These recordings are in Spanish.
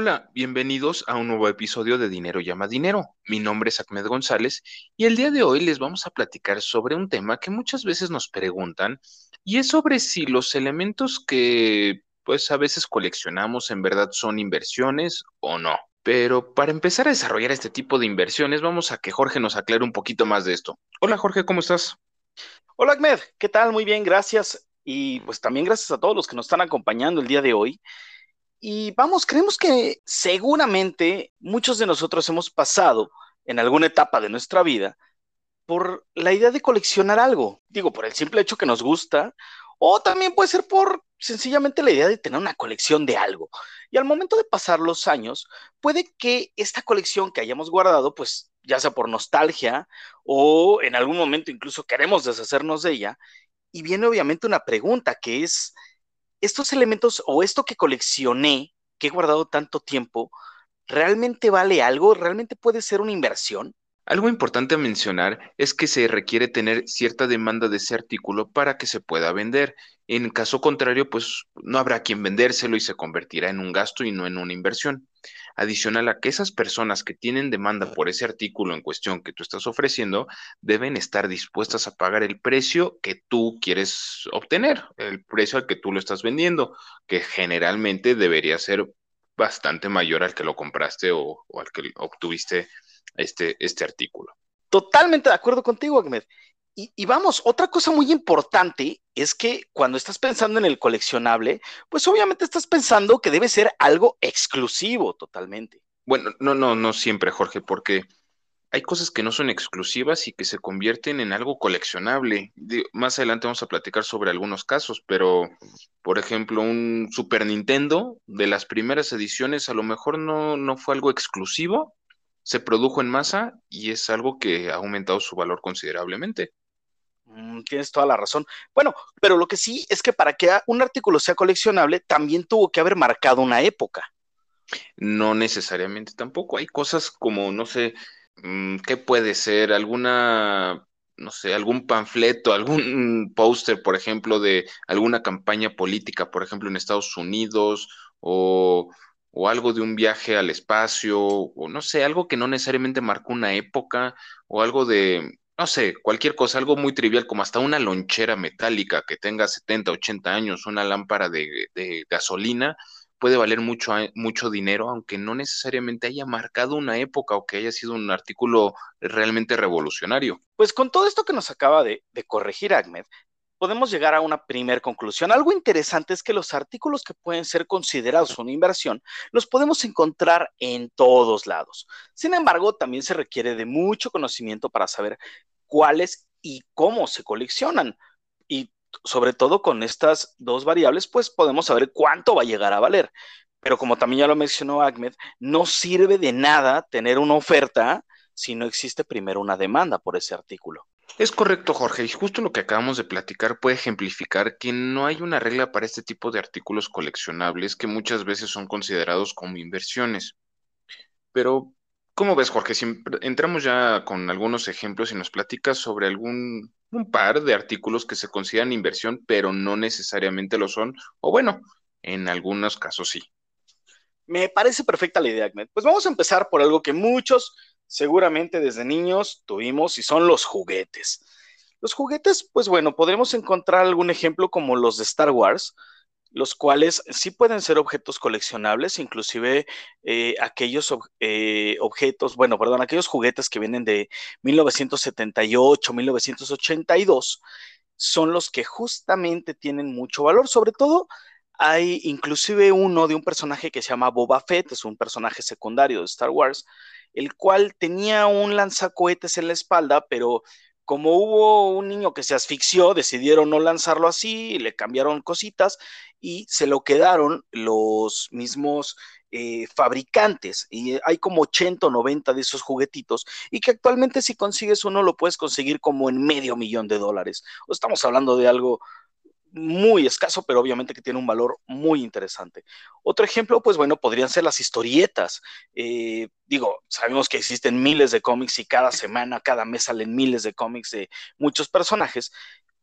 Hola, bienvenidos a un nuevo episodio de Dinero llama Dinero. Mi nombre es Ahmed González y el día de hoy les vamos a platicar sobre un tema que muchas veces nos preguntan y es sobre si los elementos que pues a veces coleccionamos en verdad son inversiones o no. Pero para empezar a desarrollar este tipo de inversiones, vamos a que Jorge nos aclare un poquito más de esto. Hola Jorge, ¿cómo estás? Hola Ahmed, ¿qué tal? Muy bien, gracias. Y pues también gracias a todos los que nos están acompañando el día de hoy. Y vamos, creemos que seguramente muchos de nosotros hemos pasado en alguna etapa de nuestra vida por la idea de coleccionar algo. Digo, por el simple hecho que nos gusta, o también puede ser por sencillamente la idea de tener una colección de algo. Y al momento de pasar los años, puede que esta colección que hayamos guardado, pues ya sea por nostalgia o en algún momento incluso queremos deshacernos de ella, y viene obviamente una pregunta que es, estos elementos o esto que coleccioné, que he guardado tanto tiempo, ¿realmente vale algo? ¿Realmente puede ser una inversión? Algo importante a mencionar es que se requiere tener cierta demanda de ese artículo para que se pueda vender. En caso contrario, pues no habrá quien vendérselo y se convertirá en un gasto y no en una inversión. Adicional a que esas personas que tienen demanda por ese artículo en cuestión que tú estás ofreciendo deben estar dispuestas a pagar el precio que tú quieres obtener, el precio al que tú lo estás vendiendo, que generalmente debería ser bastante mayor al que lo compraste o, o al que obtuviste este, este artículo. Totalmente de acuerdo contigo, Ahmed. Y, vamos, otra cosa muy importante es que cuando estás pensando en el coleccionable, pues obviamente estás pensando que debe ser algo exclusivo totalmente. Bueno, no, no, no siempre, Jorge, porque hay cosas que no son exclusivas y que se convierten en algo coleccionable. más adelante vamos a platicar sobre algunos casos, pero por ejemplo, un Super Nintendo de las primeras ediciones a lo mejor no, no fue algo exclusivo, se produjo en masa y es algo que ha aumentado su valor considerablemente. Mm, tienes toda la razón. Bueno, pero lo que sí es que para que un artículo sea coleccionable, también tuvo que haber marcado una época. No necesariamente tampoco. Hay cosas como, no sé, mm, ¿qué puede ser? Alguna, no sé, algún panfleto, algún póster, por ejemplo, de alguna campaña política, por ejemplo, en Estados Unidos, o o algo de un viaje al espacio, o no sé, algo que no necesariamente marcó una época, o algo de, no sé, cualquier cosa, algo muy trivial, como hasta una lonchera metálica que tenga 70, 80 años, una lámpara de, gasolina, puede valer mucho, mucho dinero, aunque no necesariamente haya marcado una época o que haya sido un artículo realmente revolucionario. Pues con todo esto que nos acaba de, de corregir Ahmed, podemos llegar a una primera conclusión. Algo interesante es que los artículos que pueden ser considerados una inversión los podemos encontrar en todos lados. Sin embargo, también se requiere de mucho conocimiento para saber cuáles y cómo se coleccionan. Y sobre todo con estas dos variables, pues podemos saber cuánto va a llegar a valer. Pero como también ya lo mencionó Ahmed, no sirve de nada tener una oferta si no existe primero una demanda por ese artículo. Es correcto, Jorge, y justo lo que acabamos de platicar puede ejemplificar que no hay una regla para este tipo de artículos coleccionables que muchas veces son considerados como inversiones. Pero, ¿cómo ves, Jorge? Si entramos ya con algunos ejemplos y nos platicas sobre algún un par de artículos que se consideran inversión, pero no necesariamente lo son, o bueno, en algunos casos sí. Me parece perfecta la idea, Ahmed. Pues vamos a empezar por algo que muchos seguramente desde niños tuvimos y son los juguetes. Los juguetes, pues bueno, podremos encontrar algún ejemplo como los de Star Wars, los cuales sí pueden ser objetos coleccionables, inclusive eh, aquellos eh, objetos, bueno, perdón, aquellos juguetes que vienen de 1978, 1982, son los que justamente tienen mucho valor, sobre todo hay inclusive uno de un personaje que se llama Boba Fett, es un personaje secundario de Star Wars, el cual tenía un lanzacohetes en la espalda, pero como hubo un niño que se asfixió, decidieron no lanzarlo así, le cambiaron cositas y se lo quedaron los mismos eh, fabricantes. Y hay como 80 o 90 de esos juguetitos y que actualmente si consigues uno lo puedes conseguir como en medio millón de dólares. O estamos hablando de algo muy escaso, pero obviamente que tiene un valor muy interesante. Otro ejemplo, pues bueno, podrían ser las historietas. Eh, digo, sabemos que existen miles de cómics y cada semana, cada mes salen miles de cómics de muchos personajes,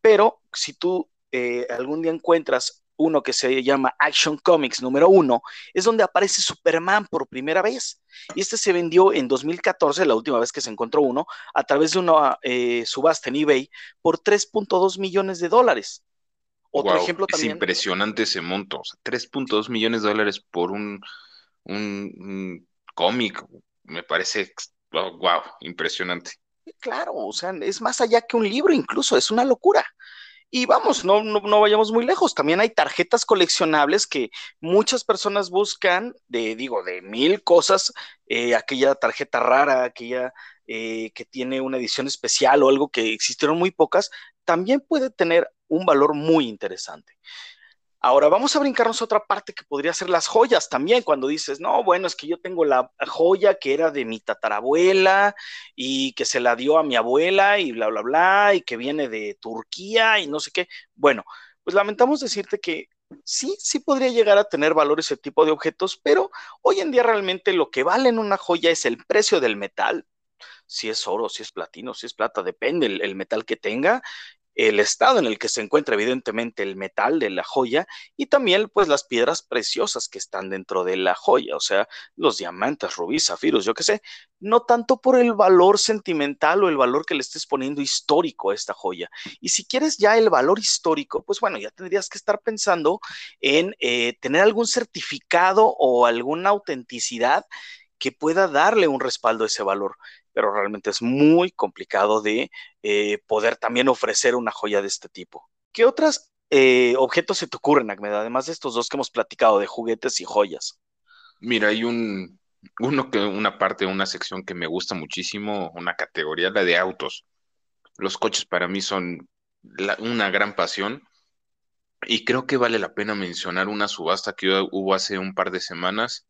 pero si tú eh, algún día encuentras uno que se llama Action Comics número uno, es donde aparece Superman por primera vez. Y este se vendió en 2014, la última vez que se encontró uno, a través de una eh, subasta en eBay por 3.2 millones de dólares. Otro ejemplo también. Es impresionante ese monto, o sea, 3.2 millones de dólares por un, un, cómic, me parece, wow, impresionante. Claro, o sea, es más allá que un libro, incluso, es una locura. Y vamos, no, no, vayamos muy lejos. También hay tarjetas coleccionables que muchas personas buscan de, digo, de mil cosas. Eh, aquella tarjeta rara, aquella eh, que tiene una edición especial o algo que existieron muy pocas, también puede tener un valor muy interesante. Ahora vamos a brincarnos a otra parte que podría ser las joyas también, cuando dices, no, bueno, es que yo tengo la joya que era de mi tatarabuela y que se la dio a mi abuela y bla, bla, bla, y que viene de Turquía y no sé qué. Bueno, pues lamentamos decirte que sí, sí podría llegar a tener valor ese tipo de objetos, pero hoy en día realmente lo que vale en una joya es el precio del metal, si es oro, si es platino, si es plata, depende el, metal que tenga el estado en el que se encuentra evidentemente el metal de la joya y también pues las piedras preciosas que están dentro de la joya, o sea, los diamantes, rubíes, zafiros, yo qué sé, no tanto por el valor sentimental o el valor que le estés poniendo histórico a esta joya. Y si quieres ya el valor histórico, pues bueno, ya tendrías que estar pensando en eh, tener algún certificado o alguna autenticidad que pueda darle un respaldo a ese valor pero realmente es muy complicado de eh, poder también ofrecer una joya de este tipo. ¿Qué otros eh, objetos se te ocurren, Ahmed, además de estos dos que hemos platicado, de juguetes y joyas? Mira, hay un, una parte, una sección que me gusta muchísimo, una categoría, la de autos. Los coches para mí son una gran pasión y creo que vale la pena mencionar una subasta que hubo hace un par de semanas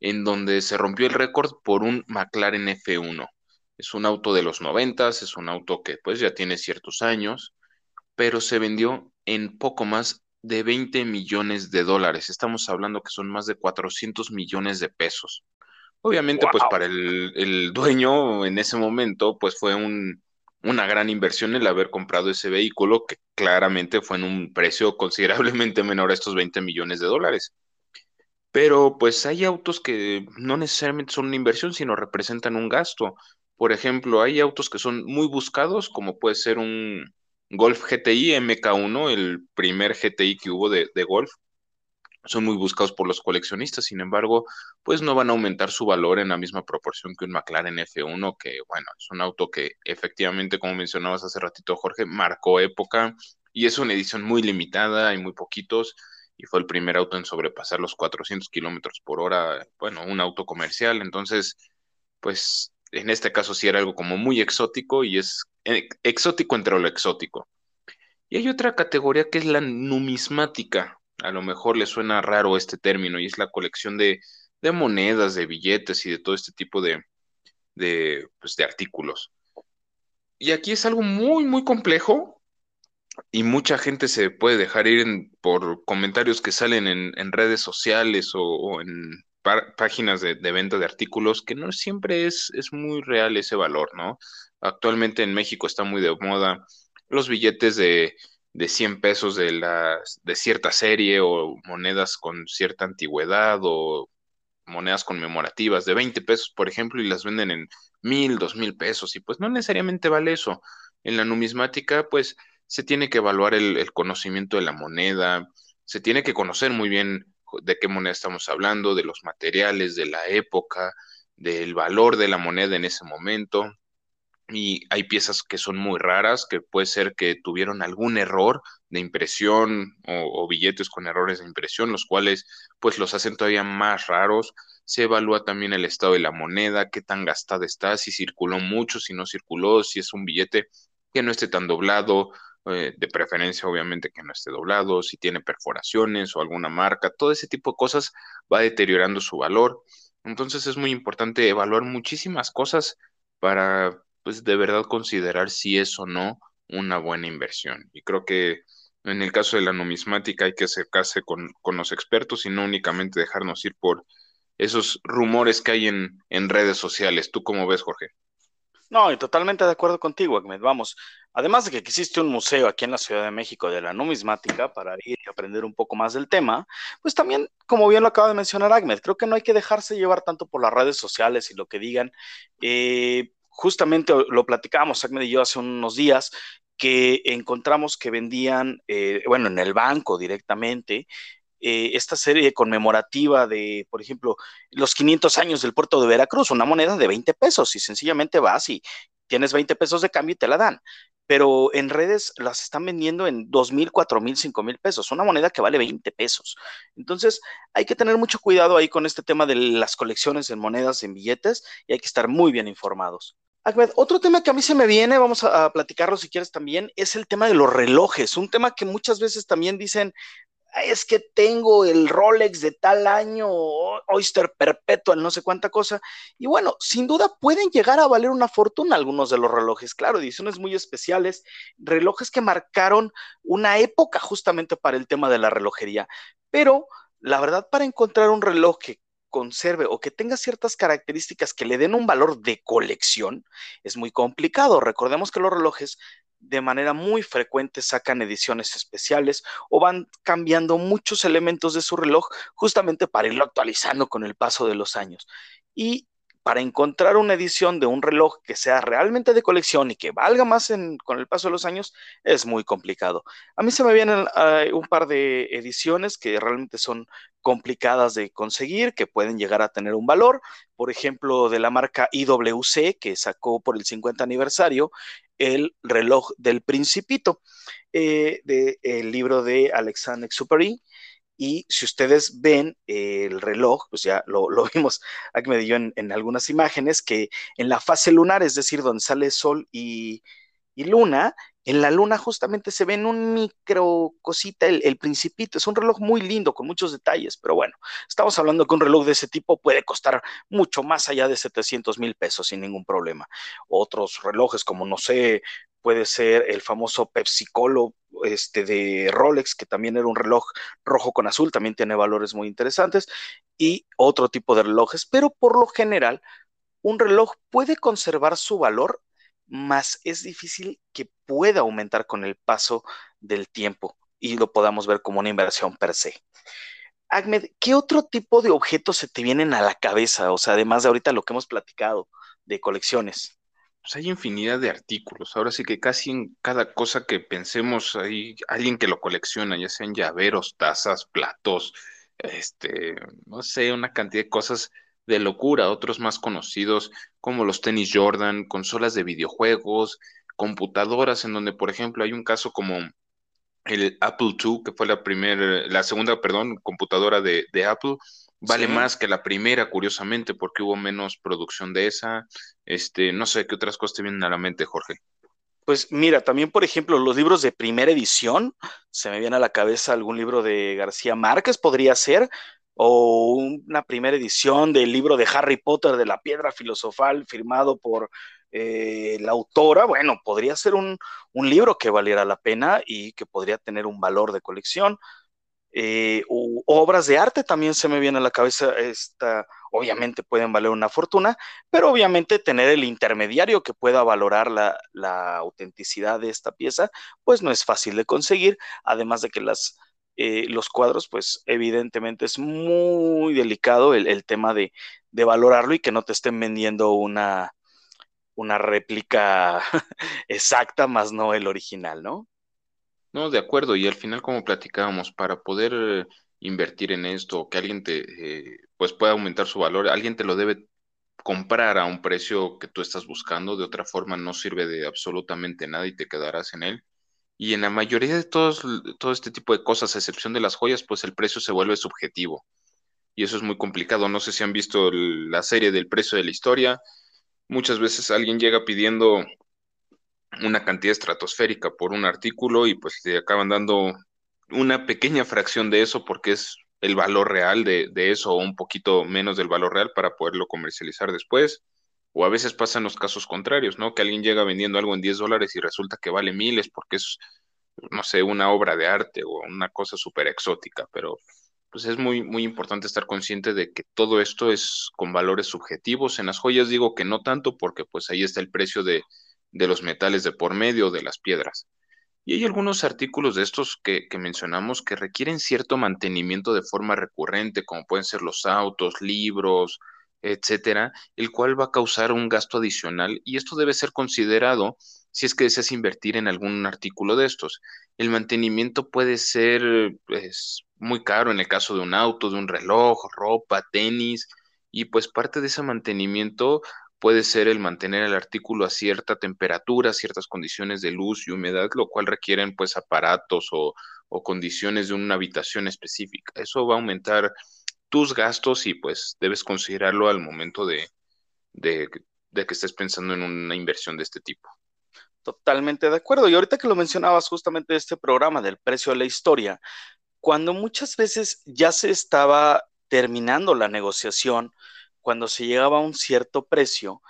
en donde se rompió el récord por un McLaren F1. Es un auto de los noventas, es un auto que pues ya tiene ciertos años, pero se vendió en poco más de 20 millones de dólares. Estamos hablando que son más de 400 millones de pesos. Obviamente, pues para el, dueño en ese momento, pues fue una gran inversión el haber comprado ese vehículo que claramente fue en un precio considerablemente menor a estos 20 millones de dólares. Pero pues hay autos que no necesariamente son una inversión, sino representan un gasto. Por ejemplo, hay autos que son muy buscados, como puede ser un Golf GTI MK1, el primer GTI que hubo de, Golf. Son muy buscados por los coleccionistas, sin embargo, pues no van a aumentar su valor en la misma proporción que un McLaren F1, que bueno, es un auto que efectivamente, como mencionabas hace ratito, Jorge, marcó época y es una edición muy limitada, hay muy poquitos y fue el primer auto en sobrepasar los 400 kilómetros por hora, bueno, un auto comercial, entonces, pues en este caso sí era algo como muy exótico y es eh, exótico entre lo exótico. Y hay otra categoría que es la numismática, a lo mejor le suena raro este término, y es la colección de, monedas, de billetes y de todo este tipo de, de, pues, de artículos. Y aquí es algo muy, muy complejo, y mucha gente se puede dejar ir por comentarios que salen en, redes sociales o, en páginas de, venta de artículos, que no siempre es, es muy real ese valor, ¿no? Actualmente en México está muy de moda los billetes de, de 100 pesos de, de cierta serie o monedas con cierta antigüedad o monedas conmemorativas de 20 pesos, por ejemplo, y las venden en mil, dos mil pesos, y pues no necesariamente vale eso. En la numismática, pues se tiene que evaluar el, conocimiento de la moneda, se tiene que conocer muy bien de qué moneda estamos hablando, de los materiales, de la época, del valor de la moneda en ese momento. Y hay piezas que son muy raras, que puede ser que tuvieron algún error de impresión o, o, billetes con errores de impresión, los cuales pues los hacen todavía más raros. Se evalúa también el estado de la moneda, qué tan gastada está, si circuló mucho, si no circuló, si es un billete que no esté tan doblado, eh, de preferencia obviamente que no esté doblado, si tiene perforaciones o alguna marca, todo ese tipo de cosas va deteriorando su valor. Entonces es muy importante evaluar muchísimas cosas para pues de verdad considerar si es o no una buena inversión. Y creo que en el caso de la numismática hay que acercarse con, los expertos y no únicamente dejarnos ir por esos rumores que hay en, en redes sociales. ¿Tú cómo ves, Jorge? No, y totalmente de acuerdo contigo, Ahmed. Vamos, además de que existe un museo aquí en la Ciudad de México de la numismática para ir y aprender un poco más del tema, pues también, como bien lo acaba de mencionar Ahmed, creo que no hay que dejarse llevar tanto por las redes sociales y lo que digan. Eh, justamente lo platicábamos Ahmed y yo hace unos días, que encontramos que vendían, eh, bueno, en el banco directamente, eh, esta serie conmemorativa de, por ejemplo, los 500 años del puerto de Veracruz, una moneda de 20 pesos y sencillamente vas y tienes 20 pesos de cambio y te la dan. Pero en redes las están vendiendo en 2 mil, 4 mil, 5 mil pesos, una moneda que vale 20 pesos. Entonces hay que tener mucho cuidado ahí con este tema de las colecciones en monedas, en billetes y hay que estar muy bien informados. Ahmed, otro tema que a mí se me viene, vamos a, a, platicarlo si quieres también, es el tema de los relojes, un tema que muchas veces también dicen, es que tengo el Rolex de tal año, Oyster Perpetual, no sé cuánta cosa. Y bueno, sin duda pueden llegar a valer una fortuna algunos de los relojes, claro, ediciones muy especiales, relojes que marcaron una época justamente para el tema de la relojería. Pero la verdad, para encontrar un reloj que conserve o que tenga ciertas características que le den un valor de colección, es muy complicado. Recordemos que los relojes de manera muy frecuente sacan ediciones especiales o van cambiando muchos elementos de su reloj justamente para irlo actualizando con el paso de los años. Y para encontrar una edición de un reloj que sea realmente de colección y que valga más con el paso de los años es muy complicado. A mí se me vienen uh, un par de ediciones que realmente son complicadas de conseguir, que pueden llegar a tener un valor. Por ejemplo, de la marca IWC, que sacó por el 50 aniversario el reloj del Principito, eh, del libro de Alexander Superi. Y si ustedes ven el reloj, pues ya lo, lo vimos aquí me dio en, en, algunas imágenes, que en la fase lunar, es decir, donde sale sol y, y luna, en la luna justamente se ve en un micro cosita el, principito. Es un reloj muy lindo, con muchos detalles, pero bueno, estamos hablando que un reloj de ese tipo puede costar mucho más allá de 700 mil pesos sin ningún problema. Otros relojes, como no sé, puede ser el famoso Pepsi Colo este, de Rolex, que también era un reloj rojo con azul, también tiene valores muy interesantes, y otro tipo de relojes, pero por lo general, un reloj puede conservar su valor, más es difícil que pueda aumentar con el paso del tiempo y lo podamos ver como una inversión per se. Ahmed, ¿qué otro tipo de objetos se te vienen a la cabeza? O sea, además de ahorita lo que hemos platicado de colecciones pues hay infinidad de artículos. Ahora sí que casi en cada cosa que pensemos hay alguien que lo colecciona, ya sean llaveros, tazas, platos, este, no sé, una cantidad de cosas de locura. Otros más conocidos como los tenis Jordan, consolas de videojuegos, computadoras, en donde, por ejemplo, hay un caso como el Apple II, que fue la primera, la segunda, perdón, computadora de, de Apple, Vale sí. más que la primera, curiosamente, porque hubo menos producción de esa. Este, no sé qué otras cosas te vienen a la mente, Jorge. Pues mira, también, por ejemplo, los libros de primera edición, se me viene a la cabeza algún libro de García Márquez, podría ser, o una primera edición del libro de Harry Potter de la piedra filosofal firmado por eh, la autora, bueno, podría ser un, un libro que valiera la pena y que podría tener un valor de colección eh, obras de arte también se me viene a la cabeza, esta, obviamente pueden valer una fortuna, pero obviamente tener el intermediario que pueda valorar la, la autenticidad de esta pieza, pues no es fácil de conseguir, además de que las, eh, los cuadros, pues evidentemente es muy delicado el, tema de, valorarlo y que no te estén vendiendo una, réplica exacta, más no el original, ¿no? No, de acuerdo, y al final, como platicábamos, para poder invertir en esto, que alguien te, eh, pues pueda aumentar su valor, alguien te lo debe comprar a un precio que tú estás buscando, de otra forma no sirve de absolutamente nada y te quedarás en él. Y en la mayoría de todos, todo este tipo de cosas, a excepción de las joyas, pues el precio se vuelve subjetivo. Y eso es muy complicado. No sé si han visto la serie del precio de la historia. Muchas veces alguien llega pidiendo una cantidad estratosférica por un artículo y pues te acaban dando una pequeña fracción de eso porque es el valor real de, de, eso o un poquito menos del valor real para poderlo comercializar después. O a veces pasan los casos contrarios, ¿no? Que alguien llega vendiendo algo en 10 dólares y resulta que vale miles porque es, no sé, una obra de arte o una cosa súper exótica, pero pues es muy, muy importante estar consciente de que todo esto es con valores subjetivos. En las joyas digo que no tanto porque pues ahí está el precio de, de los metales de por medio, de las piedras. Y hay algunos artículos de estos que, que, mencionamos que requieren cierto mantenimiento de forma recurrente, como pueden ser los autos, libros, etcétera, el cual va a causar un gasto adicional y esto debe ser considerado si es que deseas invertir en algún artículo de estos. El mantenimiento puede ser pues, muy caro en el caso de un auto, de un reloj, ropa, tenis, y pues parte de ese mantenimiento puede ser el mantener el artículo a cierta temperatura, ciertas condiciones de luz y humedad, lo cual requieren pues aparatos o, condiciones de una habitación específica. Eso va a aumentar tus gastos y pues debes considerarlo al momento de, de, de que estés pensando en una inversión de este tipo. Totalmente de acuerdo. Y ahorita que lo mencionabas justamente este programa del precio de la historia, cuando muchas veces ya se estaba terminando la negociación, cuando se llegaba a un cierto precio,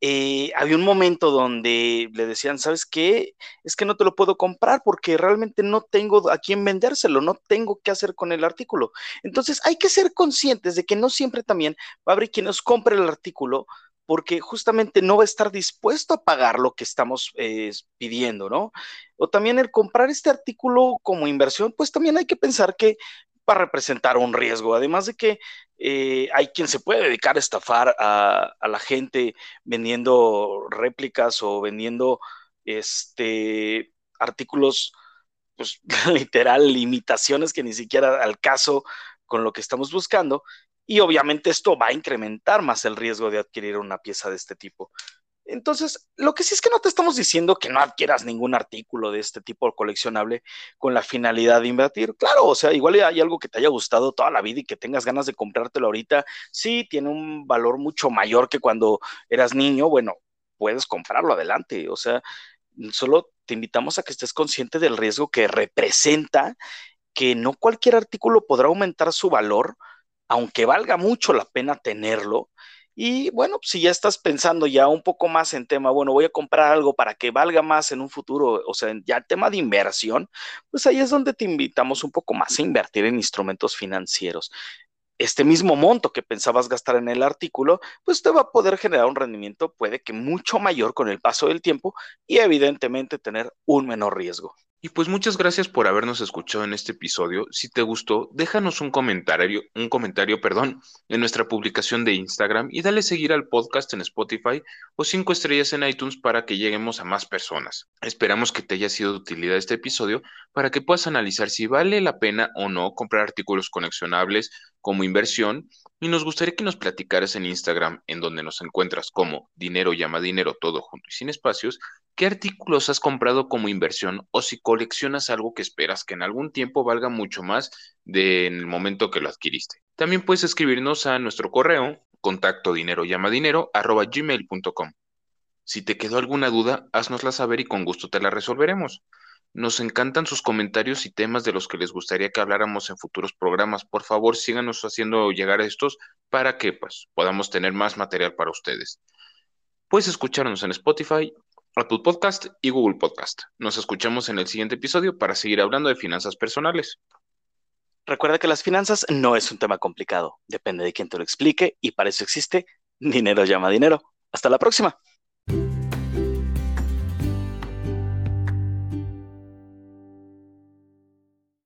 eh, había un momento donde le decían, ¿sabes qué? Es que no te lo puedo comprar porque realmente no tengo a quién vendérselo, no tengo qué hacer con el artículo. Entonces hay que ser conscientes de que no siempre también va a haber quien nos compre el artículo porque justamente no va a estar dispuesto a pagar lo que estamos eh, pidiendo, ¿no? O también el comprar este artículo como inversión, pues también hay que pensar que va a representar un riesgo, además de que eh, hay quien se puede dedicar a estafar a, la gente vendiendo réplicas o vendiendo este artículos, pues literal, imitaciones que ni siquiera al caso con lo que estamos buscando y obviamente esto va a incrementar más el riesgo de adquirir una pieza de este tipo. Entonces, lo que sí es que no te estamos diciendo que no adquieras ningún artículo de este tipo coleccionable con la finalidad de invertir. Claro, o sea, igual hay algo que te haya gustado toda la vida y que tengas ganas de comprártelo ahorita. Sí, tiene un valor mucho mayor que cuando eras niño. Bueno, puedes comprarlo adelante. O sea, solo te invitamos a que estés consciente del riesgo que representa que no cualquier artículo podrá aumentar su valor aunque valga mucho la pena tenerlo. Y bueno, si ya estás pensando ya un poco más en tema, bueno, voy a comprar algo para que valga más en un futuro, o sea, ya el tema de inversión, pues ahí es donde te invitamos un poco más a invertir en instrumentos financieros. Este mismo monto que pensabas gastar en el artículo, pues te va a poder generar un rendimiento, puede que mucho mayor con el paso del tiempo y evidentemente tener un menor riesgo. Y pues muchas gracias por habernos escuchado en este episodio. Si te gustó, déjanos un comentario, un comentario, perdón, en nuestra publicación de Instagram y dale seguir al podcast en Spotify o cinco estrellas en iTunes para que lleguemos a más personas. Esperamos que te haya sido de utilidad este episodio para que puedas analizar si vale la pena o no comprar artículos conexionables como inversión y nos gustaría que nos platicaras en Instagram, en donde nos encuentras como dinero llama dinero todo junto y sin espacios, qué artículos has comprado como inversión o si coleccionas algo que esperas que en algún tiempo valga mucho más de en el momento que lo adquiriste. También puedes escribirnos a nuestro correo contacto dinero llama dinero arroba gmail.com. Si te quedó alguna duda, haznosla saber y con gusto te la resolveremos. Nos encantan sus comentarios y temas de los que les gustaría que habláramos en futuros programas. Por favor, síganos haciendo llegar estos para que pues, podamos tener más material para ustedes. Puedes escucharnos en Spotify, Apple Podcast y Google Podcast. Nos escuchamos en el siguiente episodio para seguir hablando de finanzas personales. Recuerda que las finanzas no es un tema complicado, depende de quién te lo explique y para eso existe Dinero llama dinero. Hasta la próxima.